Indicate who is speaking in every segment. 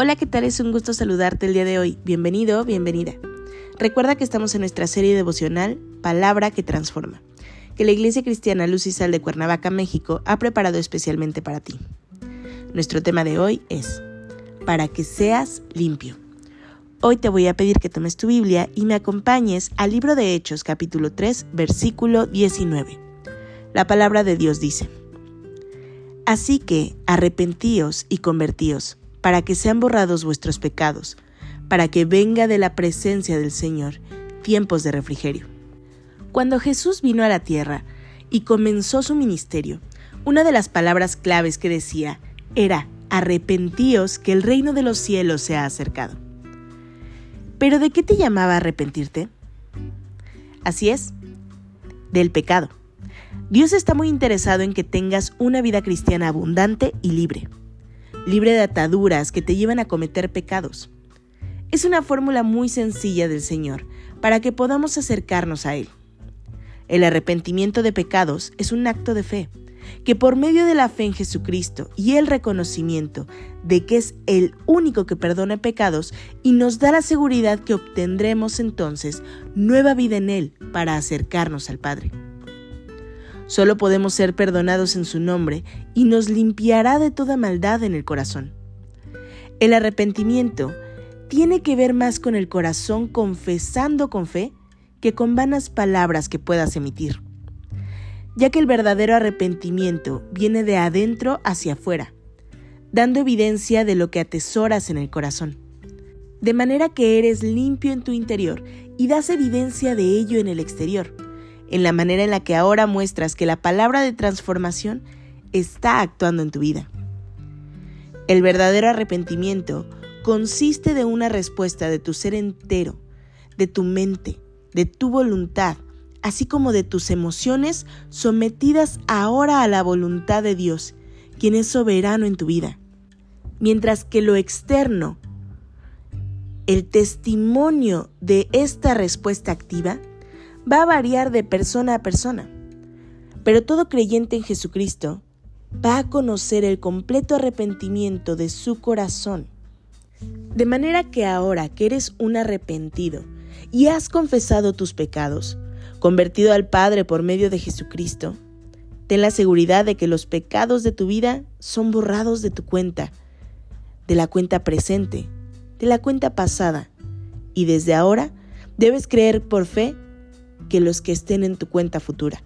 Speaker 1: Hola, ¿qué tal? Es un gusto saludarte el día de hoy. Bienvenido, bienvenida. Recuerda que estamos en nuestra serie devocional Palabra que Transforma, que la Iglesia Cristiana Luz y Sal de Cuernavaca, México, ha preparado especialmente para ti. Nuestro tema de hoy es Para que seas limpio. Hoy te voy a pedir que tomes tu Biblia y me acompañes al libro de Hechos capítulo 3, versículo 19. La palabra de Dios dice, Así que arrepentíos y convertíos para que sean borrados vuestros pecados, para que venga de la presencia del Señor tiempos de refrigerio. Cuando Jesús vino a la tierra y comenzó su ministerio, una de las palabras claves que decía era, arrepentíos que el reino de los cielos se ha acercado. ¿Pero de qué te llamaba arrepentirte? Así es, del pecado. Dios está muy interesado en que tengas una vida cristiana abundante y libre libre de ataduras que te llevan a cometer pecados. Es una fórmula muy sencilla del Señor para que podamos acercarnos a Él. El arrepentimiento de pecados es un acto de fe, que por medio de la fe en Jesucristo y el reconocimiento de que es el único que perdona pecados y nos da la seguridad que obtendremos entonces nueva vida en Él para acercarnos al Padre. Solo podemos ser perdonados en su nombre y nos limpiará de toda maldad en el corazón. El arrepentimiento tiene que ver más con el corazón confesando con fe que con vanas palabras que puedas emitir, ya que el verdadero arrepentimiento viene de adentro hacia afuera, dando evidencia de lo que atesoras en el corazón, de manera que eres limpio en tu interior y das evidencia de ello en el exterior en la manera en la que ahora muestras que la palabra de transformación está actuando en tu vida. El verdadero arrepentimiento consiste de una respuesta de tu ser entero, de tu mente, de tu voluntad, así como de tus emociones sometidas ahora a la voluntad de Dios, quien es soberano en tu vida. Mientras que lo externo, el testimonio de esta respuesta activa, va a variar de persona a persona, pero todo creyente en Jesucristo va a conocer el completo arrepentimiento de su corazón. De manera que ahora que eres un arrepentido y has confesado tus pecados, convertido al Padre por medio de Jesucristo, ten la seguridad de que los pecados de tu vida son borrados de tu cuenta, de la cuenta presente, de la cuenta pasada, y desde ahora debes creer por fe que los que estén en tu cuenta futura.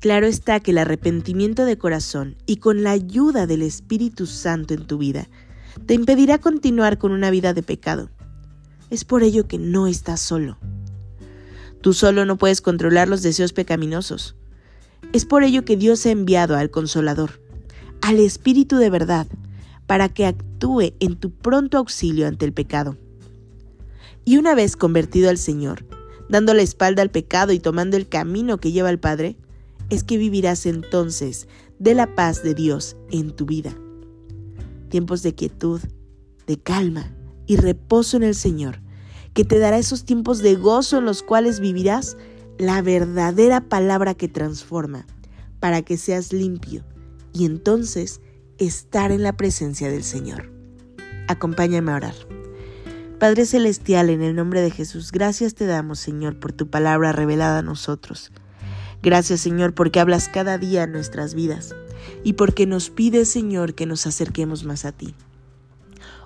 Speaker 1: Claro está que el arrepentimiento de corazón y con la ayuda del Espíritu Santo en tu vida te impedirá continuar con una vida de pecado. Es por ello que no estás solo. Tú solo no puedes controlar los deseos pecaminosos. Es por ello que Dios ha enviado al Consolador, al Espíritu de verdad, para que actúe en tu pronto auxilio ante el pecado. Y una vez convertido al Señor, dando la espalda al pecado y tomando el camino que lleva al Padre, es que vivirás entonces de la paz de Dios en tu vida. Tiempos de quietud, de calma y reposo en el Señor, que te dará esos tiempos de gozo en los cuales vivirás la verdadera palabra que transforma, para que seas limpio y entonces estar en la presencia del Señor. Acompáñame a orar. Padre Celestial, en el nombre de Jesús, gracias te damos, Señor, por tu palabra revelada a nosotros. Gracias, Señor, porque hablas cada día en nuestras vidas y porque nos pides, Señor, que nos acerquemos más a ti.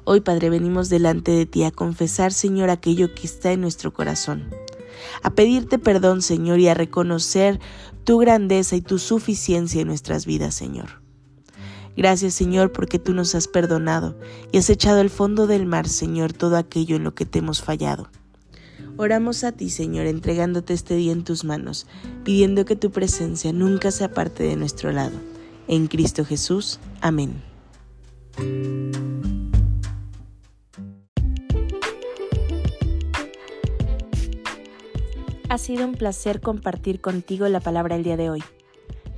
Speaker 1: Hoy, Padre, venimos delante de ti a confesar, Señor, aquello que está en nuestro corazón, a pedirte perdón, Señor, y a reconocer tu grandeza y tu suficiencia en nuestras vidas, Señor. Gracias Señor porque tú nos has perdonado y has echado al fondo del mar, Señor, todo aquello en lo que te hemos fallado. Oramos a ti, Señor, entregándote este día en tus manos, pidiendo que tu presencia nunca se aparte de nuestro lado. En Cristo Jesús. Amén. Ha sido un placer compartir contigo la palabra el día de hoy.